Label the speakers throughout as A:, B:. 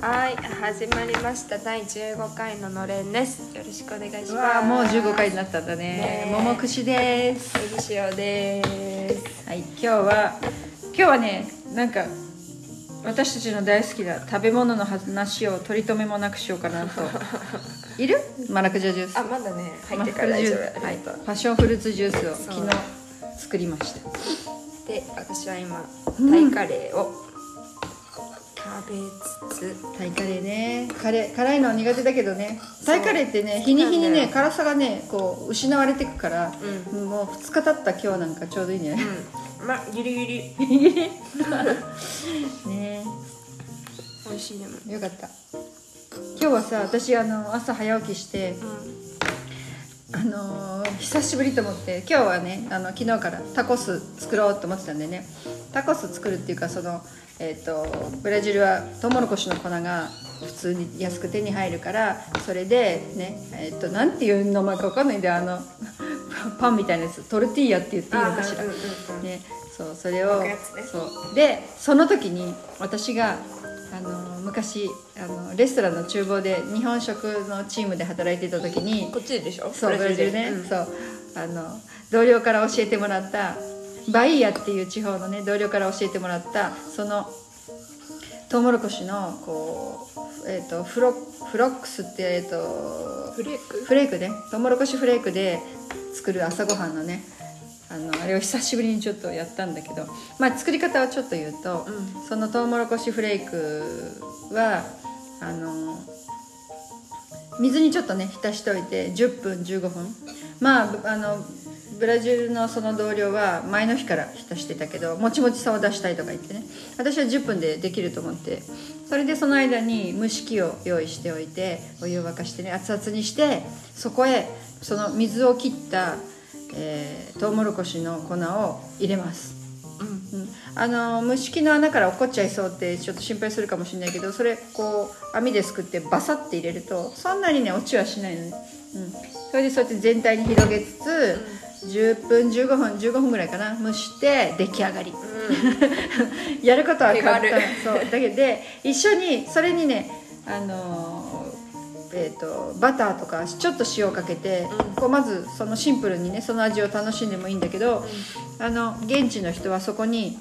A: はい始まりました。第15回ののれんです。よろしくお願いします。
B: もう15回になったんだね。
A: ねえ。
B: 桃串です。
A: エビ塩です。
B: はい今日は今日はねなんか私たちの大好きな食べ物の話を取り留めもなくしようかなと。いる？マラクジャジュース。
A: あまだね。入
B: マ
A: ってから大丈
B: ラクジュース。
A: 夫。
B: はい。
A: ありがと。う
B: パッションフルーツジュースを
A: そう。
B: 昨日作りました。
A: で私は今
B: うん。
A: タイカレーを食べつつ。
B: タイカレーね。カレー辛いのは苦手だけどね。タイカレーってね日に日にね辛さがねこう失われていくから、
A: う
B: もう2日経った今日なんかちょうどいいね、
A: うん。まあギリギリ。
B: ね。
A: 美味しいでも。
B: よかった。今日はさ私あの朝早起きして
A: う
B: あのー久しぶりと思って今日はねあの昨日からタコス作ろうと思ってたんでねタコス作るっていうかそのえっ、とブラジルはトウモロコシの粉が普通に安く手に入るからそれでねえっ、となんていう名前か分かんないんだよあの パンみたいなやつトルティーヤって言っていいのかしら。ねそうそれをそう。でその時に私があの昔あのレストランの厨房で日本食のチームで働いていた時に
A: こっちでしょ？
B: そうブラジルね、
A: うん。
B: そう。あの同僚から教えてもらったバイヤっていう地方のね同僚から教えてもらったそのトウモロコシのこう、えー、とフロフロックスって、えー、と
A: フレーク？
B: フレークね。トウモロコシフレークで作る朝ごはんのねあのあれを久しぶりにちょっとやったんだけど、まあ、作り方をちょっと言うと、
A: う
B: そのトウモロコシフレークはあの水にちょっとね浸しておいて10分15分まあぶあのブラジルのその同僚は前の日から浸してたけどもちもちさを出したいとか言ってね。私は10分でできると思って。それでその間に蒸し器を用意しておいてお湯を沸かしてね熱々にしてそこへその水を切った、えー、トウモロコシの粉を入れます。
A: うん。
B: うん、あの蒸し器の穴から落っこっちゃいそうってちょっと心配するかもしれないけどそれこう網ですくってバサッて入れるとそんなにね落ちはしないのね、うん、それでそうやって全体に広げつつ、10分15分15分ぐらいかな蒸して出来上がり。やることは簡単。そう。だけどで一緒にそれにねあのえー、とバターとかちょっと塩をかけて、
A: うん。
B: こうまずそのシンプルにねその味を楽しんでもいいんだけど、あの現地の人はそこに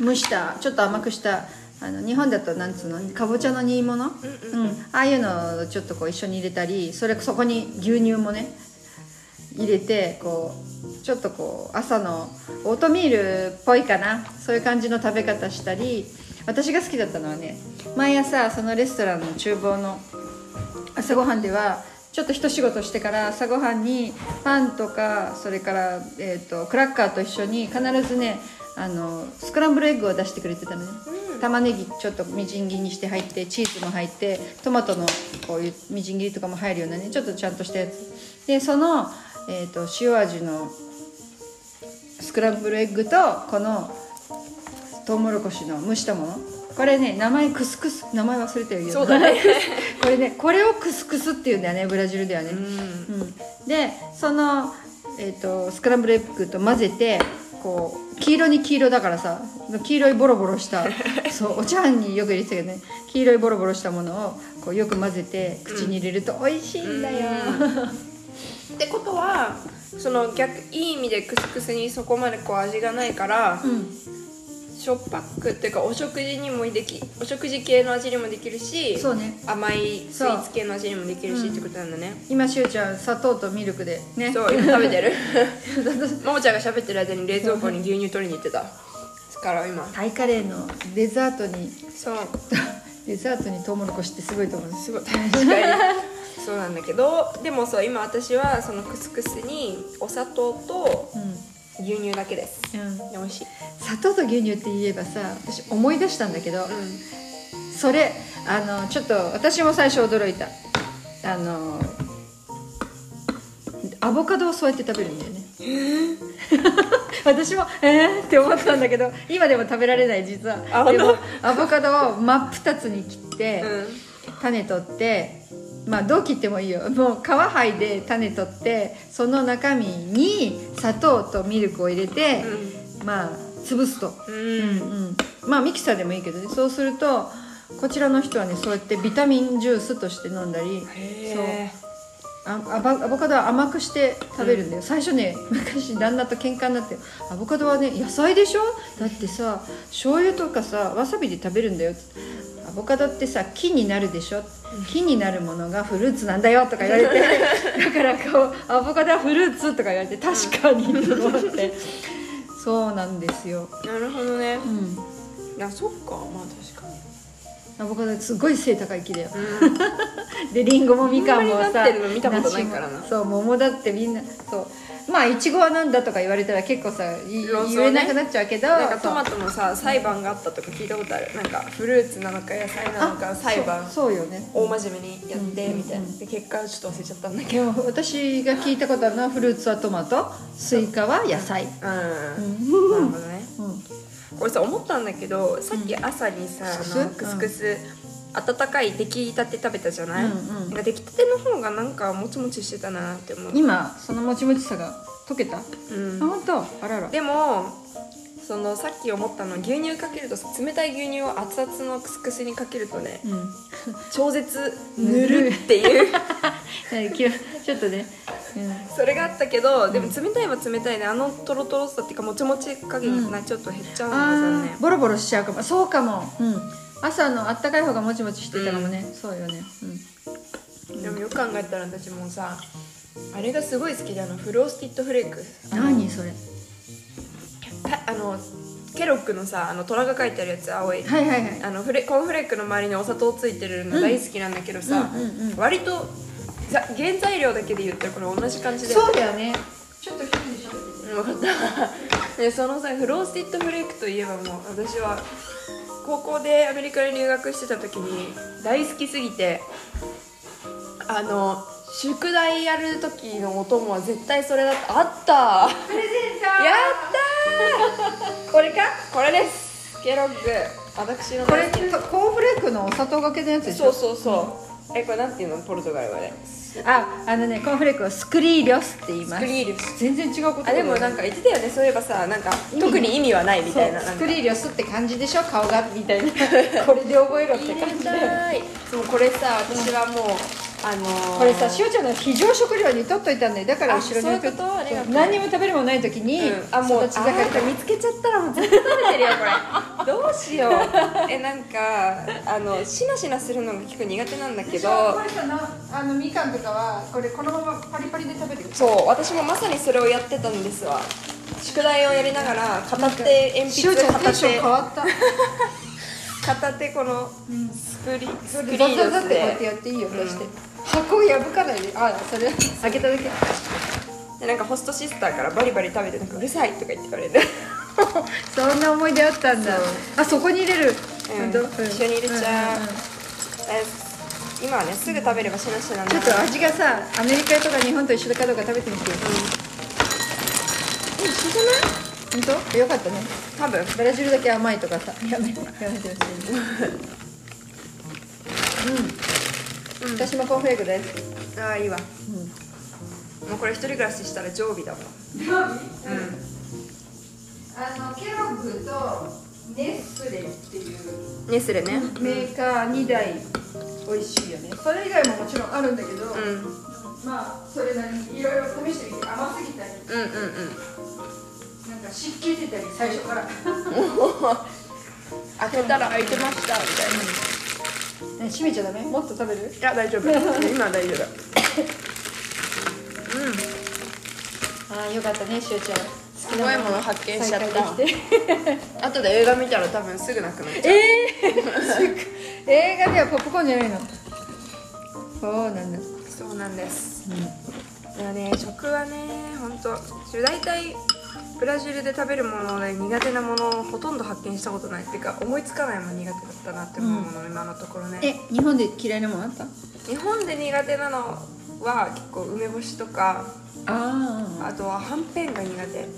B: 蒸したちょっと甘くしたあの日本だとなんつうのかぼちゃの煮物、うん。ああいうのをちょっとこう一緒に入れたりそれそこに牛乳もね入れてこうちょっとこう朝のオートミールっぽいかな。そういう感じの食べ方したり。私が好きだったのはね毎朝そのレストランの厨房の朝ごはんではちょっと一仕事してから朝ごはんにパンとかそれから、えー、とクラッカーと一緒に必ずねあのスクランブルエッグを出してくれてたのね、玉ねぎちょっとみじん切りにして入ってチーズも入ってトマトのこういうみじん切りとかも入るようなねちょっとちゃんとしたやつ。でその、えー、と塩味のスクランブルエッグとこのトウモロコシの蒸したものこれね名前クスクス名前忘れてるよ
A: そうだね。
B: これねこれをクスクスっていうんだよねブラジルではね、
A: うん。
B: うん。でその、えー、とスクランブルエッグと混ぜてこう黄色に黄色だからさ黄色いボロボロした そうお茶碗によく入れてたけどね黄色いボロボロしたものをこうよく混ぜて口に入れると美味しいんだよ、
A: ってことはその逆いい意味でクスクスにそこまでこう味がないから、
B: うん
A: しょっぱくっていうかお食事にもできお食事系の味にもできるし
B: そうね。
A: 甘いスイーツ系の味にもできるしってことなんだね、
B: 今しゅうちゃん砂糖とミルクでね。
A: そう今食べてる。ももちゃんが喋ってる間に冷蔵庫に牛乳取りに行ってた。ですから今。
B: タイカレーのデザートに。
A: そう。
B: デザートにトウモロコシってすごいと思う。
A: すごい。確かに。そうなんだけどでもそう今私はそのクスクスにお砂糖と牛乳だけです。
B: うん、
A: 美味しい。
B: 砂糖と牛乳って言えばさ私思い出したんだけど、
A: う
B: それあのちょっと私も最初驚いた。あのアボカドをそうやって食べるんだよね。私もえー？って思ったんだけど今でも食べられない実は。でもアボカドを真っ二つに切って、
A: んうん。
B: 種取ってまあどう切ってもいいよ。もう皮剥いで種取ってその中身に砂糖とミルクを入れて、まあ潰すと、
A: うん。
B: うんうん。まあミキサーでもいいけどね。そうするとこちらの人はねそうやってビタミンジュースとして飲んだりアボアボカドは甘くして食べるんだよ、最初ね昔旦那と喧嘩になって「アボカドはね野菜でしょ？だってさ醤油とかさわさびで食べるんだよ」アボカドってさ木になるでしょ？木になるものがフルーツなんだよとか言われて だからこうアボカドはフルーツとか言われて確かにと思って。そうなんですよ。
A: なるほどね。
B: うん。
A: いやそっか。まあ確かに。
B: アボカドすごい背高い木だよ。でリンゴもみかんもさそう桃だってみんなそうまあいちごはなんだとか言われたら結構さ言えなくなっちゃうけど
A: なんかトマ
B: ト
A: トのさ裁判があったとか聞いたことある。なんかフルーツなのか野菜なのか裁判。
B: そうよね。
A: 大真面目にやってみたいな。で結果ちょっと忘れちゃったんだけど。
B: 私が聞いたことあるのはフルーツはトマトスイカは野菜。
A: うん。なるほどね。
B: うん。
A: これさ思ったんだけどさっき朝にさ、あのクスクス、温かい出来たて食べたじゃない、
B: うんうん。
A: なんか出来たての方がなんかもちもちしてたなって思う、
B: 今そのもちもちさが溶けた、
A: うん。
B: あ本当？あらら。
A: でもそのさっき思ったのは牛乳かけるとさ冷たい牛乳を熱々のクスクスにかけるとね
B: うん。
A: 超絶ぬるっていう。
B: ちょっとね、うん。
A: それがあったけどでも冷たいは冷たいね。あのトロトロさっていうかもちもち加減がちょっと減っちゃうのが残念
B: あーボロボロしちゃうかも。そうかも、うん、朝のあったかい方がもちもちしてたかもね、そうよね、
A: でもよく考えたら私もうさあれがすごい好きであのフロースティッドフレーク。
B: うん、何それ？
A: たあのケロックのさあの虎が書いてあるやつ青い。
B: はいはいはい。
A: あのフレコーンフレークの周りにお砂糖ついてるの大好きなんだけどさ、
B: うんうんうん。
A: 割とざ原材料だけで言ったらこれ同じ感じで
B: そうだよね。ちょっと一人でしょ。
A: 分かった。でそのさフロースティッドフレークといえばもう私は高校でアメリカに留学してた時に大好きすぎてあの宿題やる時のお供は絶対それだった。あった。
B: プレゼント。
A: やったー。これか？これです。ケロッグ。私の
B: これコーンフレークのお砂糖がけのやつでしょ？
A: そうそうそう、えこれなんていうの？ポルトガル語で。
B: ああのねコーンフレークをスクリーリョスって言います。
A: スクリールス。
B: 全然違うこと
A: あでもなんか言ってたよね。そういえばさなんか特に意味はないみたいな。
B: スクリーリョスって感じでしょ？顔が。みたいな。これで覚えろって感じで
A: たい。そうこれさ私はもうあのー
B: これさしおちゃんの非常食料に取っといたんだよ。だから後ろに置いと？何にも食べるものない時に、
A: うん、あもう
B: ち盛り
A: なんか見つけちゃったらもう絶対食べてるよこれ。どうしよう。えなんかあのしなしなするのが結構苦手なんだけ
B: け
A: ど。
B: どこれさなあのみかんとかはこれこのままパリパリで食べるよ
A: そう私もまさにそれをやってたんですわ。宿題をやりながら片手鉛筆片手
B: 変わった。
A: 片手このスクリスクリ
B: ザ
A: ードス
B: ザザってこうやって
A: で
B: やっていいよ出して、箱を破かないで。あそれ。開けただけ。
A: でなんかホストシスターからバリバリ食べてなんかうるさいとか言って言われて
B: そんな思い出あったんだ。あそこに入れる、
A: うん。
B: ほん。と
A: 一緒に入れちゃう。
B: うんうんうん。
A: え今はねすぐ食べればしなしなな。んだ
B: ちょっと味がさアメリカとか日本と一緒かどうか食べてみて。よ
A: え一緒じゃない？
B: 本当？よかったね。
A: 多分。
B: ブラジルだけ甘いとかさ。やめやめてほしい。うん、私もコーンフレークです。
A: ああいいわ、もうこれ一人暮らししたら常備だもん。
B: あのケロッグとネスレっていう
A: ネスレね。
B: メーカー2台美味しいよね。それ以外ももちろんあるんだけど、
A: うん。うん
B: まあそれなりにいろいろ試してみて甘すぎたり
A: うんうん
B: なんか湿気出たり最初から。
A: 開けたら開いてましたみたいな
B: ね閉めちゃダメ？もっと食べる？
A: いや大丈夫。今は大丈夫。
B: ああよかったねしおちゃん。
A: すごいもの発見しちゃった。後で映画見たら多分すぐなくなっちゃう。
B: えー、映画ではポップコーンじゃないの？そうなんだ。
A: そうなんです。いやね食はね本当大体ブラジルで食べるもので苦手なものをほとんど発見したことない。っていうか思いつかないもん苦手だったなって思うもの、今のところね。
B: え日本で嫌いなもんあった？
A: 日本で苦手なのは結構梅干しとか
B: あ
A: あとははんぺんが苦手。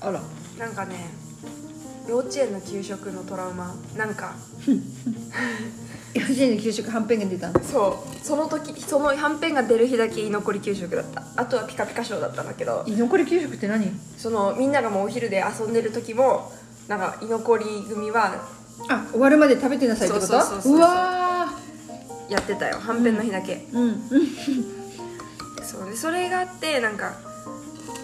B: あら。
A: なんかね幼稚園の給食のトラウマ。なんか
B: 幼稚園で給食はんぺんが出たの。
A: そうその時そのはんぺんが出る日だけ居残り給食だった。あとはピカピカショーだったんだけど。
B: 居残り給食って何？
A: そのみんながもうお昼で遊んでる時もなんか居残り組は
B: あ終わるまで食べてなさいってこと？
A: そうそうそうそう
B: うわ
A: やってたよ。はんぺんの日だけ、
B: ーうんうん。
A: そうでそれがあってなんか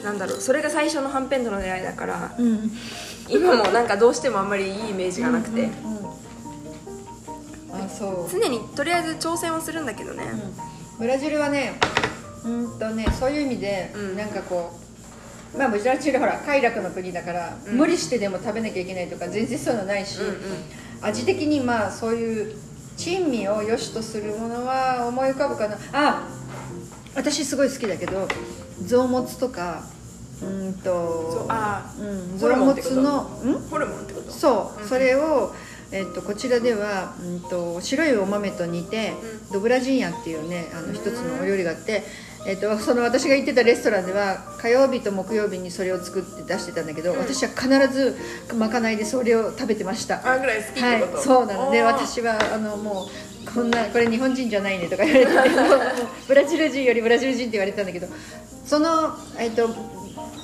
A: なんだろう。それが最初のはんぺんとの出会いだから
B: うん。
A: 今もなんかどうしてもあんまりいいイメージがなくて、
B: う
A: 常にとりあえず挑戦はするんだけどね、
B: ブラジルはねうんとねそういう意味で、
A: うん。
B: なんかこうまあブラジルほら快楽の国だから、
A: うん。
B: 無理してでも食べなきゃいけないとか全然そういうのないし、
A: うんうん。
B: 味的にまあそういう珍味を良しとするものは思い浮かぶかな。あ私すごい好きだけど臓物とかうんと
A: あ
B: うん、
A: ホ
B: 臓物の
A: ホルモンってこと？
B: そう、
A: うん。
B: それを、えっとこちらでは、うん、と白いお豆と煮て、ドブラジンヤっていうねあの一つのお料理があって、えっとその私が行ってたレストランでは火曜日と木曜日にそれを作って出してたんだけど、
A: うん。
B: 私は必ずまかないでそれを食べてました。
A: あぐらい好きって
B: はい。そうなので私はあのもうこんなこれ日本人じゃないねとか言われて ブラジル人よりブラジル人って言われてたんだけどその、えっと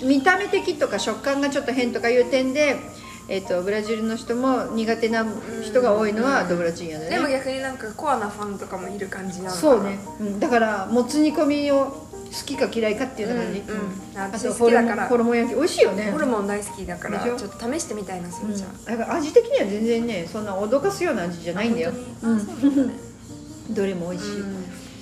B: 見た目的とか食感がちょっと変とかいう点で、えっとブラジルの人も苦手な人が多いのはドブラチンヤだよね。
A: でも逆になんかコアなファンとかもいる感じなのか。な
B: そうね、うん、だからもつ煮込みを好きか嫌いかっていうような感じ、
A: うん。うん。
B: あ
A: 私
B: とホルモン
A: 好きだから。
B: ホルモン焼き。美味しいよね。
A: ホルモン大好きだからちょっと試してみたいなそれじゃあ、
B: うん、だから味的には全然ねそんな脅かすような味じゃないんだよ。
A: うなん。
B: どれも美味しい、
A: うん。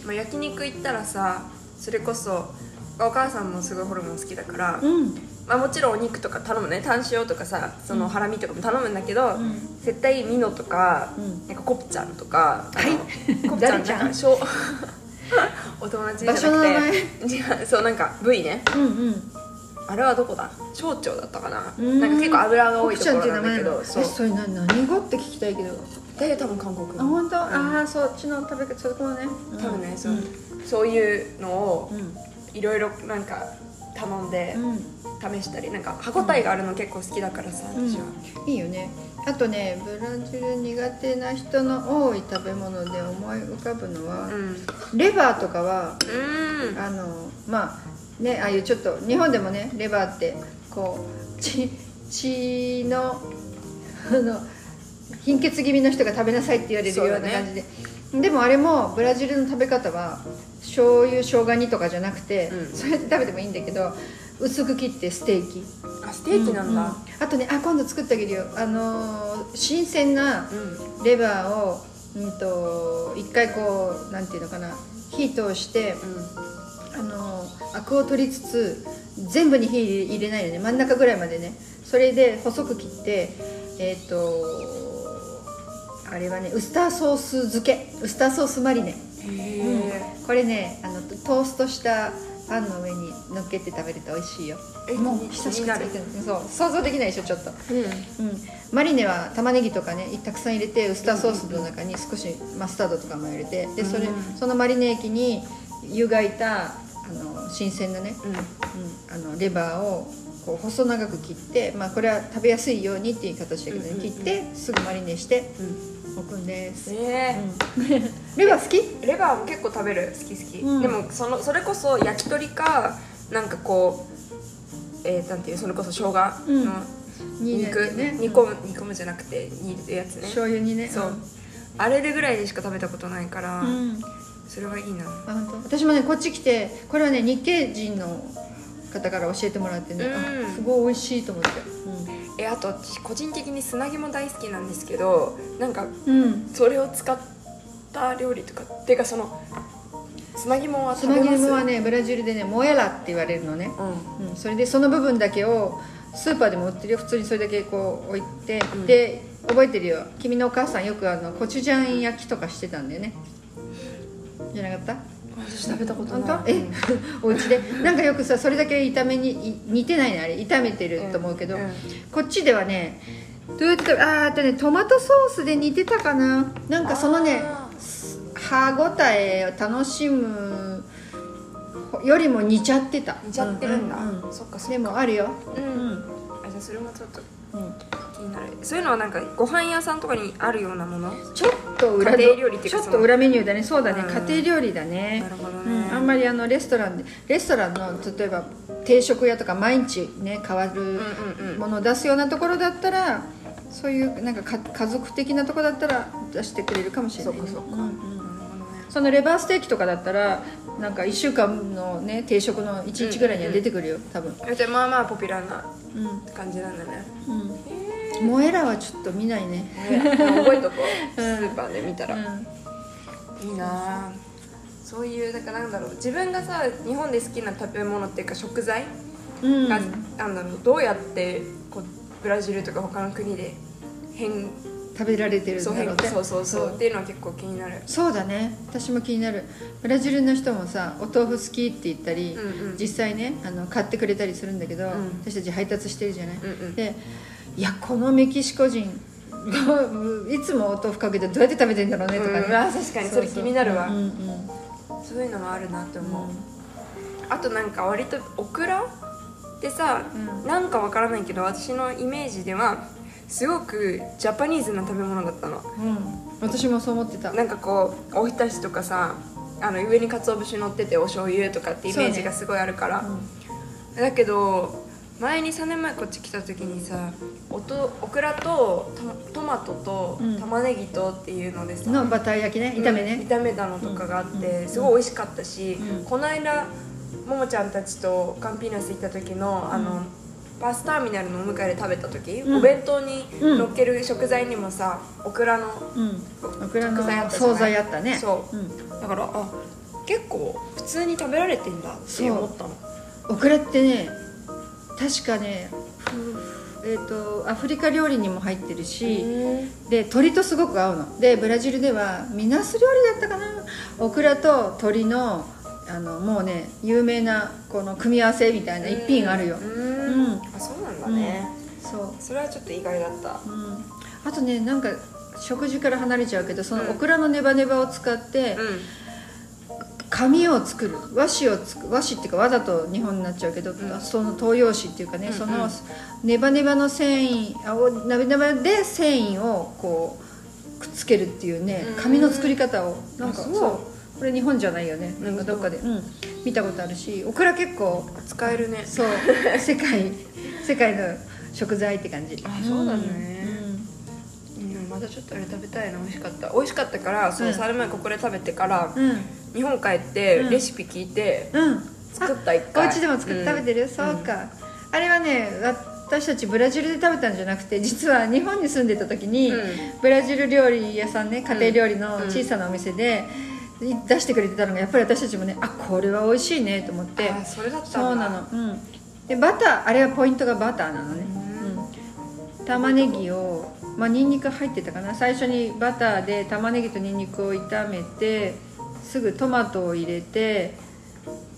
A: まあ、焼肉行ったらさそれこそお母さんもすごいホルモン好きだから、
B: うん
A: まあ、もちろんお肉とか頼むね。タン塩とかさそのハラミとかも頼むんだけど、
B: ん。
A: 絶対ミノとか,、
B: うん。
A: なんかコプちゃんとか
B: はい。
A: コプちゃんなんかし お友達じゃなくて。そうなんか部位ね。
B: うんうん。
A: あれはどこだ？小腸だったかな？
B: うん。
A: なんか結構油が多いところなんだけどそう。
B: それな何語って聞きたいけど。
A: で多分韓国
B: あ本当、ああそっちの食べ方そこね。
A: 多分ね、そう。
B: うん。
A: そういうのを
B: うん。
A: いろいろなんか頼んで
B: うん。
A: 試したりなんか歯応えがあるの結構好きだからさ
B: うん。
A: 私は、
B: いいよね。あとねブラジル苦手な人の多い食べ物で思い浮かぶのは、
A: うん。
B: レバーとかは
A: うん。
B: あのまあねああいうちょっと日本でもねレバーってこう血血のあの貧血気味の人が食べなさいって言われるような感じで、でもあれもブラジルの食べ方は醤油生姜煮とかじゃなくて、
A: うん。
B: そうやって食べてもいいんだけど薄く切ってステーキ。
A: あステーキなんだ。
B: ううあとねあ今度作ってあげるよ。あのー新鮮な
A: うん。
B: レバーを、うん、と一回こうなんていうのかな火通してあのアクを取りつつ全部に火入れないでね。真ん中ぐらいまでね。それで細く切ってえっ、とあれはねウスターソース漬け。ウスターソースマリネ、
A: うん。
B: これねあのトーストしたパンの上に乗っけて食べると美味しいよ。
A: え
B: もう久しく
A: 気になる。
B: 作ってるそう想像できないでしょちょっと。
A: うん。
B: うん、マリネは玉ねぎとかねたくさん入れてウスターソースの中に少しマスタードとかも入れてでそれ
A: うん。
B: そのマリネ液に湯がいたあの新鮮なね、
A: うん。
B: うん、あのレバーをこう細長く切って、まあ、これは食べやすいようにっていう形だけどね、切ってすぐマリネして
A: うん
B: 置くんです、
A: ね
B: うん。レバー好き？
A: えレバーも結構食べる。好き好き、
B: うん。
A: でもそのそれこそ焼き鳥かなんかこうえー、なんていうそれこそ生姜の
B: に
A: 肉、
B: ね。
A: 煮込む煮込むじゃなくて煮るやつね。
B: 醤油にね。
A: そう、あれでぐらいでしか食べたことないから、
B: うん、うん
A: それはいいな。
B: あ本当。私もねこっち来てこれはね日系人の方から教えてもらってね、すごい美味しいと思って
A: えあと私個人的に砂肝大好きなんですけどなんか
B: うん、うん
A: それを使った料理とかっていうかその砂肝は食べます
B: 砂肝はねブラジルでねモエラって言われるのね、
A: うん。
B: うん、それでその部分だけをスーパーでも売ってるよ。普通にそれだけこう置いて、
A: うん。
B: で覚えてるよ。君のお母さんよくあのコチュジャン焼きとかしてたんだよね。じゃなかった？
A: 私食べたこと
B: 本
A: ない。
B: 当？え？お家で？なんかよくさそれだけ炒めにい似てないねあれ。炒めてると思うけど、
A: うんうん。
B: こっちではねどうやってあーあとねトマトソースで煮てたかな。なんかそのね
A: あ
B: 歯ごたえを楽しむよりも煮ちゃってた。
A: 煮ちゃってるんだ、
B: うう
A: そっかそっか。
B: でもあるよ。
A: うん、
B: うん、
A: あじゃあそれもちょっと。
B: うん、
A: 気になるそういうのはなんかご飯屋さんとかにあるようなもの？
B: ちょっと裏
A: 家庭料理っていうか
B: ちょっと裏メニューだね。そうだね、
A: うん。
B: 家庭料理だね。
A: なるほど
B: うん、
A: ね
B: あんまりあのレストランでレストランの例えば定食屋とか毎日ね変わる
A: うんうんうん
B: ものを出すようなところだったらそういうなんかか家族的なとこだったら出してくれるかもしれない、ね、
A: そうかそうか。
B: んうん
A: なるほどね
B: そのレバーステーキとかだったらなんか1週間のね定食の1日ぐらいには出てくるよ多分。
A: じゃあまあまあポピュラーな
B: うん。
A: 感じなんだね。
B: うんモエラはちょっと見ないね。
A: ね覚えとこう。スーパーで見たら、
B: うん。
A: いいなあ。そういうだからなんだろう。自分がさ日本で好きな食べ物っていうか食材
B: うん。
A: が、なんだろう。どうやってこうブラジルとか他の国で変
B: 食べられてるんだ
A: そう変
B: ろうね
A: そうそうそう。っていうのは結構気になる。
B: そうだね。私も気になる。ブラジルの人もさお豆腐好きって言ったり、
A: うんうん。
B: 実際ねあの買ってくれたりするんだけど、
A: ん。
B: 私たち配達してるじゃない、
A: うんうん。
B: でいやこのメキシコ人いつもお豆腐かけてどうやって食べてんだろうねとかね、
A: うんあ確かにそれ気になるわ。
B: うんうん
A: そういうのもあるなって思う、
B: うん。
A: あとなんか割とオクラってさ、
B: うん。
A: なんかわからないけど私のイメージではすごくジャパニーズな食べ物だったの。
B: うん。私もそう思ってた。
A: なんかこうおひたしとかさあの上に鰹節乗っててお醤油とかってイメージがすごいあるから、だけど前に3年前こっち来た時にさおとオクラとトトマトと
B: うん。
A: 玉ねぎとっていうのでさ、
B: のバター焼きね炒め
A: うん
B: ね、
A: 炒めたのとかがあって、
B: うん。
A: すごい美味しかったし、
B: うん。
A: この間ももちゃんたちとカンピーナス行った時のあの、バスターミナルのお迎えで食べた時、
B: うん。
A: お弁当に
B: うん。
A: 乗っける食材にもさオクラの
B: うん。オクラの惣菜あったね。
A: そう。
B: うん。
A: だからあ結構普通に食べられてんだって思ったの。
B: オクラってね確かねふえー、とアフリカ料理にも入ってるし、で鶏とすごく合うの。でブラジルではミナス料理だったかな？オクラと鶏のあのもうね有名なこの組み合わせみたいな一品があるよ。
A: うん。
B: うん。
A: あそうなんだね、
B: そう、
A: それはちょっと意外だった。
B: うん、あとねなんか食事から離れちゃうけどその
A: うん。
B: オクラのネバネバを使って
A: う
B: 紙を作る。和紙をつく和紙っていうかわざと日本になっちゃうけど、
A: ん。
B: その東洋紙っていうかね、
A: うんうん。
B: そのネバネバの繊維あおネバネバで繊維をこうくっつけるっていうね
A: うん。
B: 紙の作り方を。なんか
A: あそう。
B: これ日本じゃないよね。なんか
A: うん
B: どっかで、う。ん、見たことあるし。オクラ結構。
A: ん使えるね。
B: そう。世界世界の食材って感じ。
A: あそうだね。うん。またちょっとあれ食べたいな。美味しかった。美味しかったからそう
B: うん。
A: 3年前ここで食べてから
B: うんうん
A: 日本帰って
B: うん。
A: レシピ聞いて
B: うん。
A: 作った一
B: お
A: 回
B: 家でも作って食べてる、そうか、あれはね私たちブラジルで食べたんじゃなくて実は日本に住んでた時に、
A: うん。
B: ブラジル料理屋さんね家庭料理の小さなお店で、出してくれてたのがやっぱり私たちもねあこれは美味しいねと思って。
A: あそれだったんだ。
B: そうなの。うん。でバターあれはポイントがバターなのね、うん、玉ねぎをまあニンニク入ってたかな。最初にバターで玉ねぎとニンニクを炒めてすぐトマトを入れて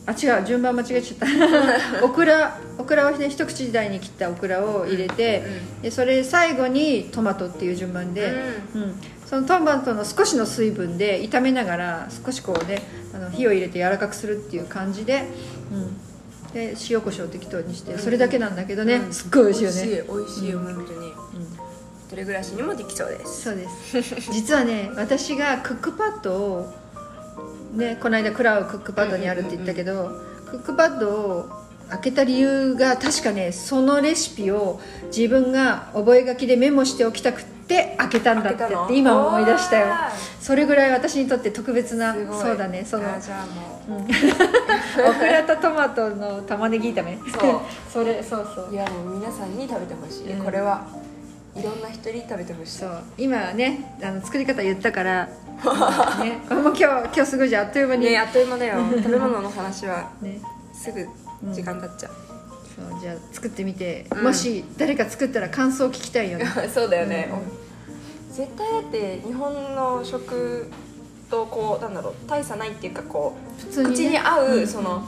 B: あ違う順番間違えちゃった。オクラオクラはね一口大に切ったオクラを入れて、でそれ最後にトマトっていう順番で、うん。そのトマトの少しの水分で炒めながら少しこうねあの火を入れて柔らかくするっていう感じで,、うん、で塩コショウを適当にしてそれだけなんだけどね、
A: うん。
B: すっごい美味しいよね。
A: 美味しい美味しいよ、本当に。一人暮らしにもできそうです。
B: そうです。実はね私がクックパッドをねこの間クラウクックパッドにあるって言ったけど、クックパッドを開けた理由が確かねそのレシピを自分が覚書きでメモしておきたくって開けたんだってって今思い出したよ。それぐらい私にとって特別なそうだねその
A: あじゃあも
B: オクラとトマトの玉ねぎ炒め。
A: そう。
B: それそうそう
A: う。いやもう皆さんに食べてほしい、
B: うん。
A: これはいろんな人に食べてほしい。
B: そう。今ねあの作り方言ったから、ね、もう今日今日すごいじゃん。あっという間に、
A: ねあっという間だよ。食べ物の話は
B: ね。
A: すぐ時間経っちゃう、
B: そうじゃあ作ってみて、
A: うん。
B: もし誰か作ったら感想を聞きたいよね。
A: そうだよね、
B: う
A: 絶対だって日本の食とこうなんだろう大差ないっていうかこう
B: 普通にね。
A: 口に合う、
B: うん。
A: その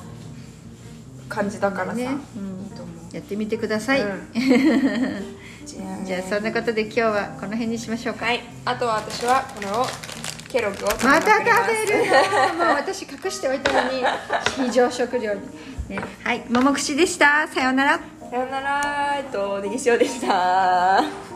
A: 感じだからさ、
B: ね。やってみてください、
A: じゃあ
B: そんなことで今日はこの辺にしましょうか、
A: はい。あとは私はこれをケロッグを
B: また食べるよもう私隠しておいたのに非常食料に、ね、はい。桃串でした。さようなら。
A: さよなら。えっとネギ塩でした